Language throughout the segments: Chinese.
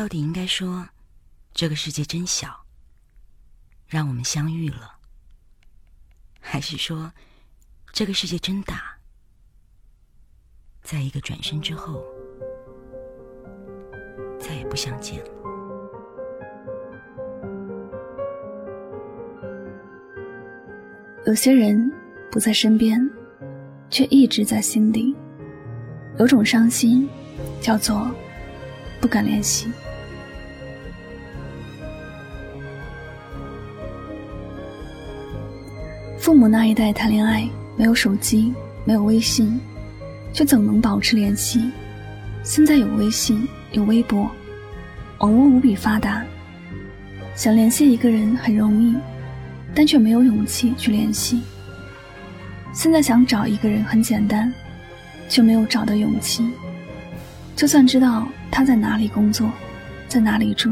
到底应该说，这个世界真小，让我们相遇了；还是说，这个世界真大，在一个转身之后，再也不相见了？有些人不在身边，却一直在心底。有种伤心，叫做不敢联系。父母那一代谈恋爱没有手机，没有微信，却怎能保持联系？现在有微信，有微博，网络无比发达，想联系一个人很容易，但却没有勇气去联系。现在想找一个人很简单，却没有找的勇气。就算知道他在哪里工作，在哪里住，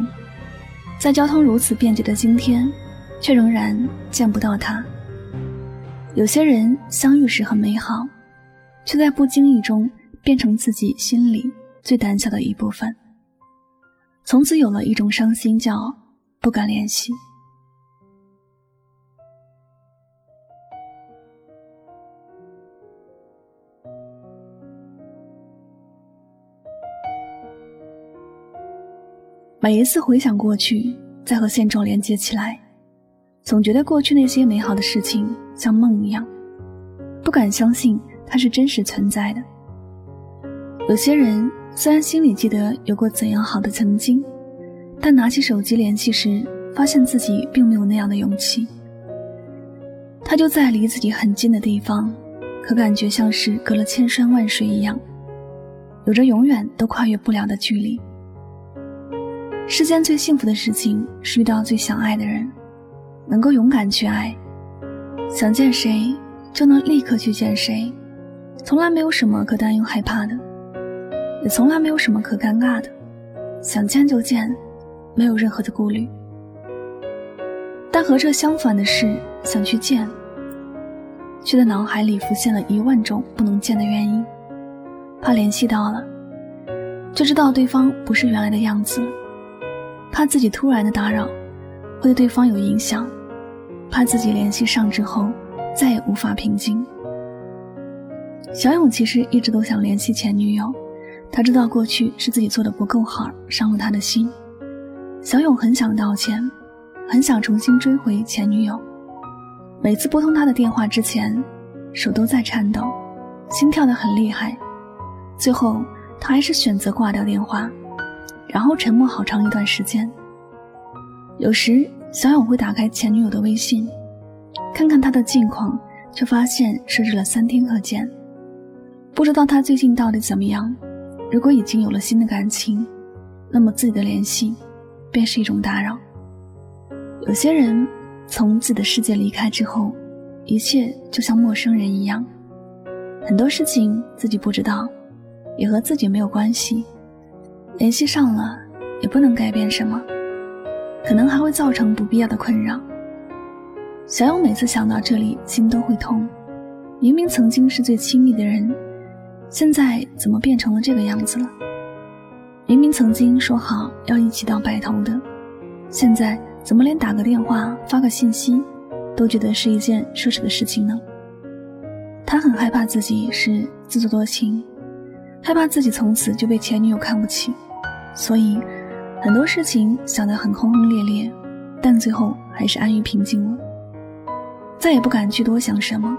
在交通如此便捷的今天，却仍然见不到他。有些人相遇时很美好，却在不经意中变成自己心里最胆小的一部分。从此有了一种伤心，叫不敢联系。每一次回想过去，再和现状连接起来。总觉得过去那些美好的事情像梦一样，不敢相信它是真实存在的。有些人虽然心里记得有过怎样好的曾经，但拿起手机联系时，发现自己并没有那样的勇气。他就在离自己很近的地方，可感觉像是隔了千山万水一样，有着永远都跨越不了的距离。世间最幸福的事情是遇到最想爱的人。能够勇敢去爱，想见谁就能立刻去见谁，从来没有什么可担忧害怕的，也从来没有什么可尴尬的，想见就见，没有任何的顾虑。但和这相反的是，想去见，却在脑海里浮现了一万种不能见的原因，怕联系到了，就知道对方不是原来的样子，怕自己突然的打扰会对对方有影响。怕自己联系上之后，再也无法平静。小勇其实一直都想联系前女友，他知道过去是自己做的不够好，伤了他的心。小勇很想道歉，很想重新追回前女友。每次拨通他的电话之前，手都在颤抖，心跳得很厉害。最后，他还是选择挂掉电话，然后沉默好长一段时间。有时。小勇会打开前女友的微信，看看她的近况，却发现设置了三天可见。不知道她最近到底怎么样。如果已经有了新的感情，那么自己的联系便是一种打扰。有些人从自己的世界离开之后，一切就像陌生人一样，很多事情自己不知道，也和自己没有关系。联系上了，也不能改变什么。可能还会造成不必要的困扰。小勇每次想到这里，心都会痛。明明曾经是最亲密的人，现在怎么变成了这个样子了？明明曾经说好要一起到白头的，现在怎么连打个电话、发个信息，都觉得是一件奢侈的事情呢？他很害怕自己是自作多情，害怕自己从此就被前女友看不起，所以。很多事情想得很轰轰烈烈，但最后还是安于平静了，再也不敢去多想什么。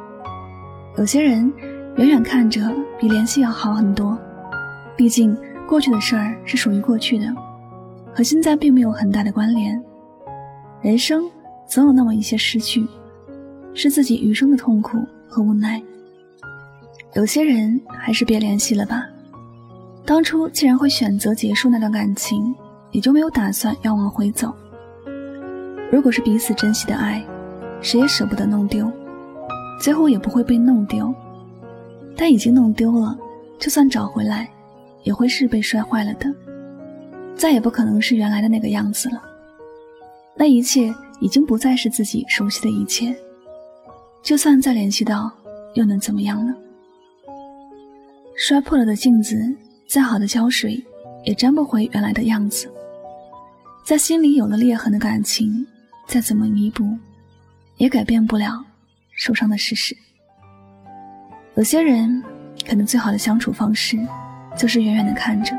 有些人远远看着比联系要好很多，毕竟过去的事儿是属于过去的，和现在并没有很大的关联。人生总有那么一些失去，是自己余生的痛苦和无奈。有些人还是别联系了吧，当初既然会选择结束那段感情。也就没有打算要往回走。如果是彼此珍惜的爱，谁也舍不得弄丢，最后也不会被弄丢。但已经弄丢了，就算找回来，也会是被摔坏了的，再也不可能是原来的那个样子了。那一切已经不再是自己熟悉的一切，就算再联系到，又能怎么样呢？摔破了的镜子，再好的胶水，也粘不回原来的样子。在心里有了裂痕的感情，再怎么弥补，也改变不了受伤的事实。有些人，可能最好的相处方式，就是远远的看着。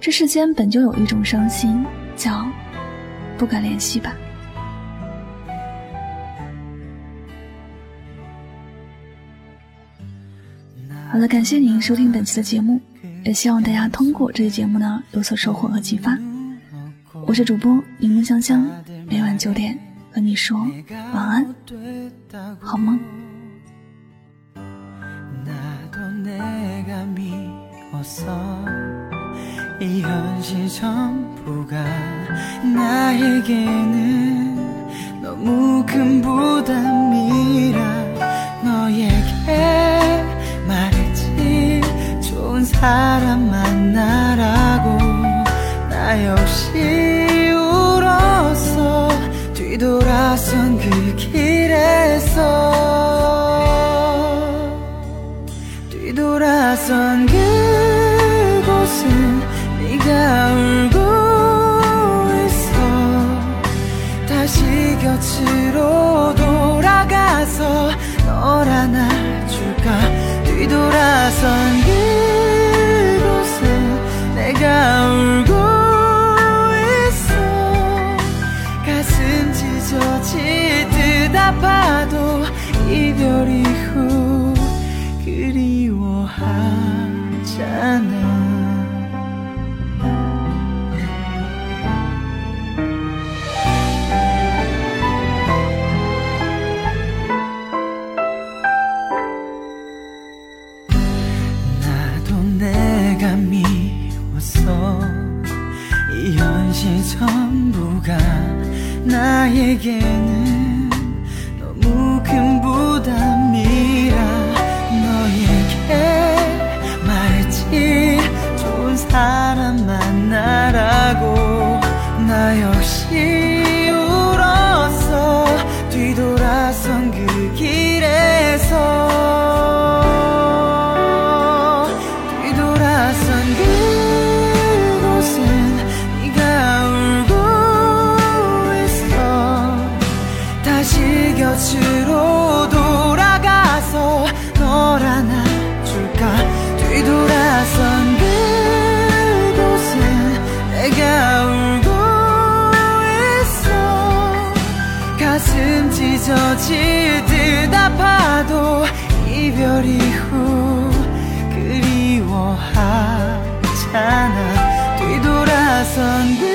这世间本就有一种伤心，叫不敢联系吧。好了，感谢您收听本期的节目，也希望大家通过这期节目呢有所收获和启发。我是主播柠檬香香，每晚九点和你说晚安，好梦。 사람 만나라고 나 역시 울었어. 뒤돌아선 그 길에서 가슴 찢어질 듯 아파도 이별 이후 그리워하잖아. 뒤돌아선 그